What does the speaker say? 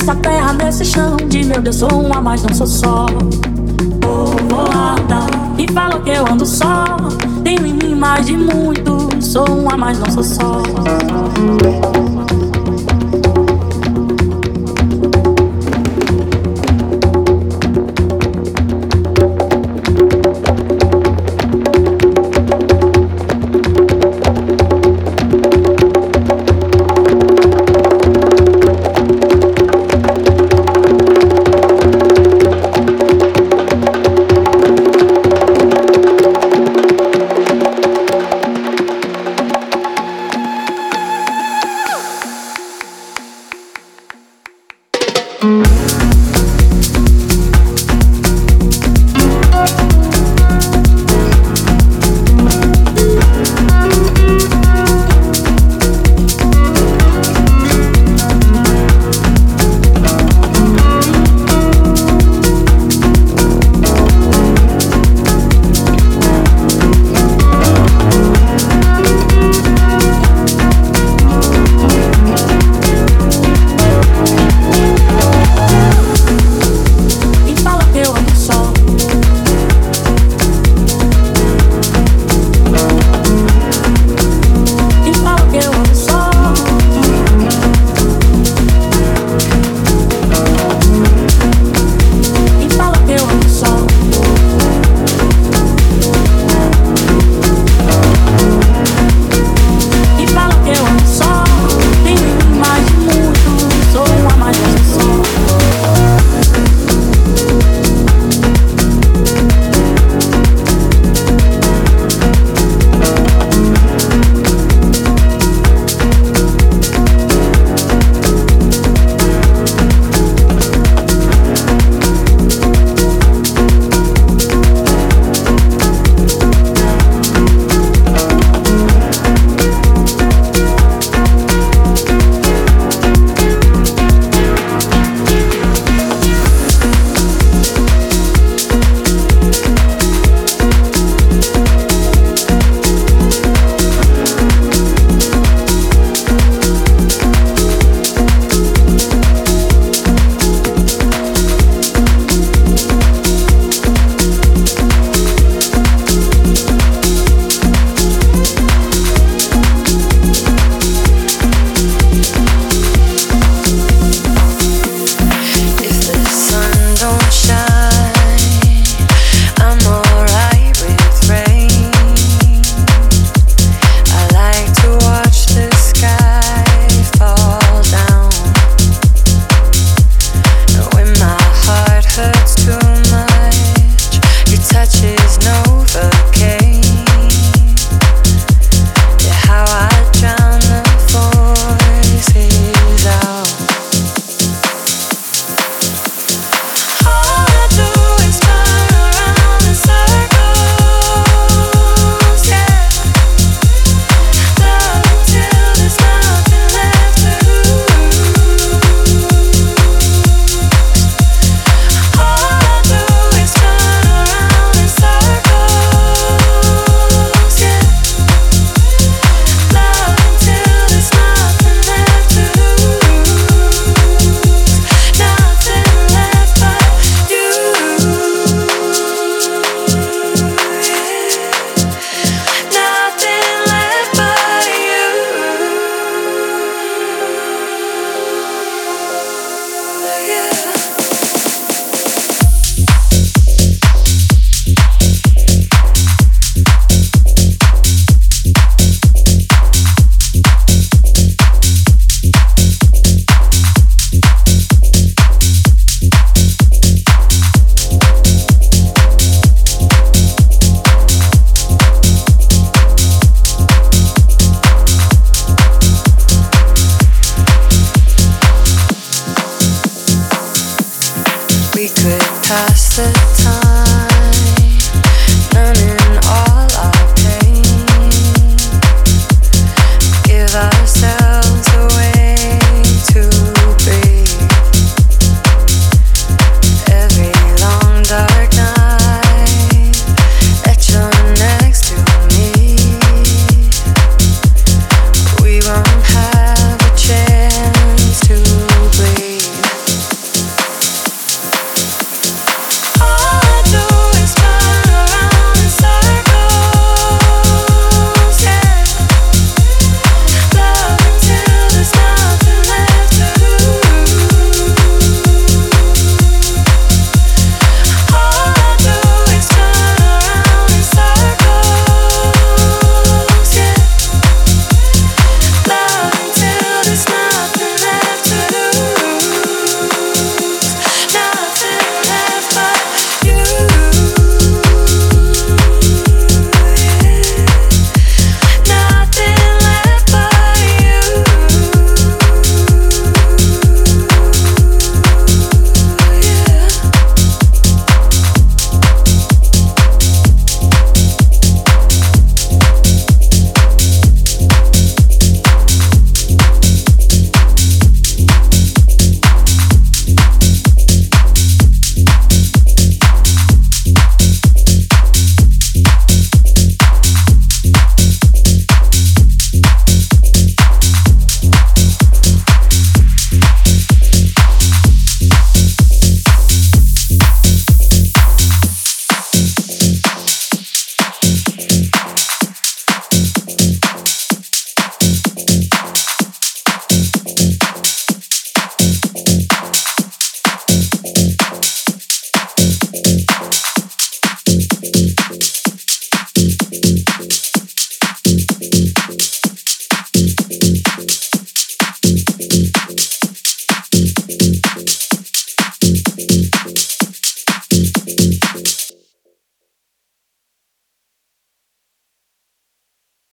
Nessa terra, nesse chão de meu Deus, sou uma, mais não sou só. Povoada, tá? e falo que eu ando só? Tenho em mim mais de muito, sou uma, mais não sou só.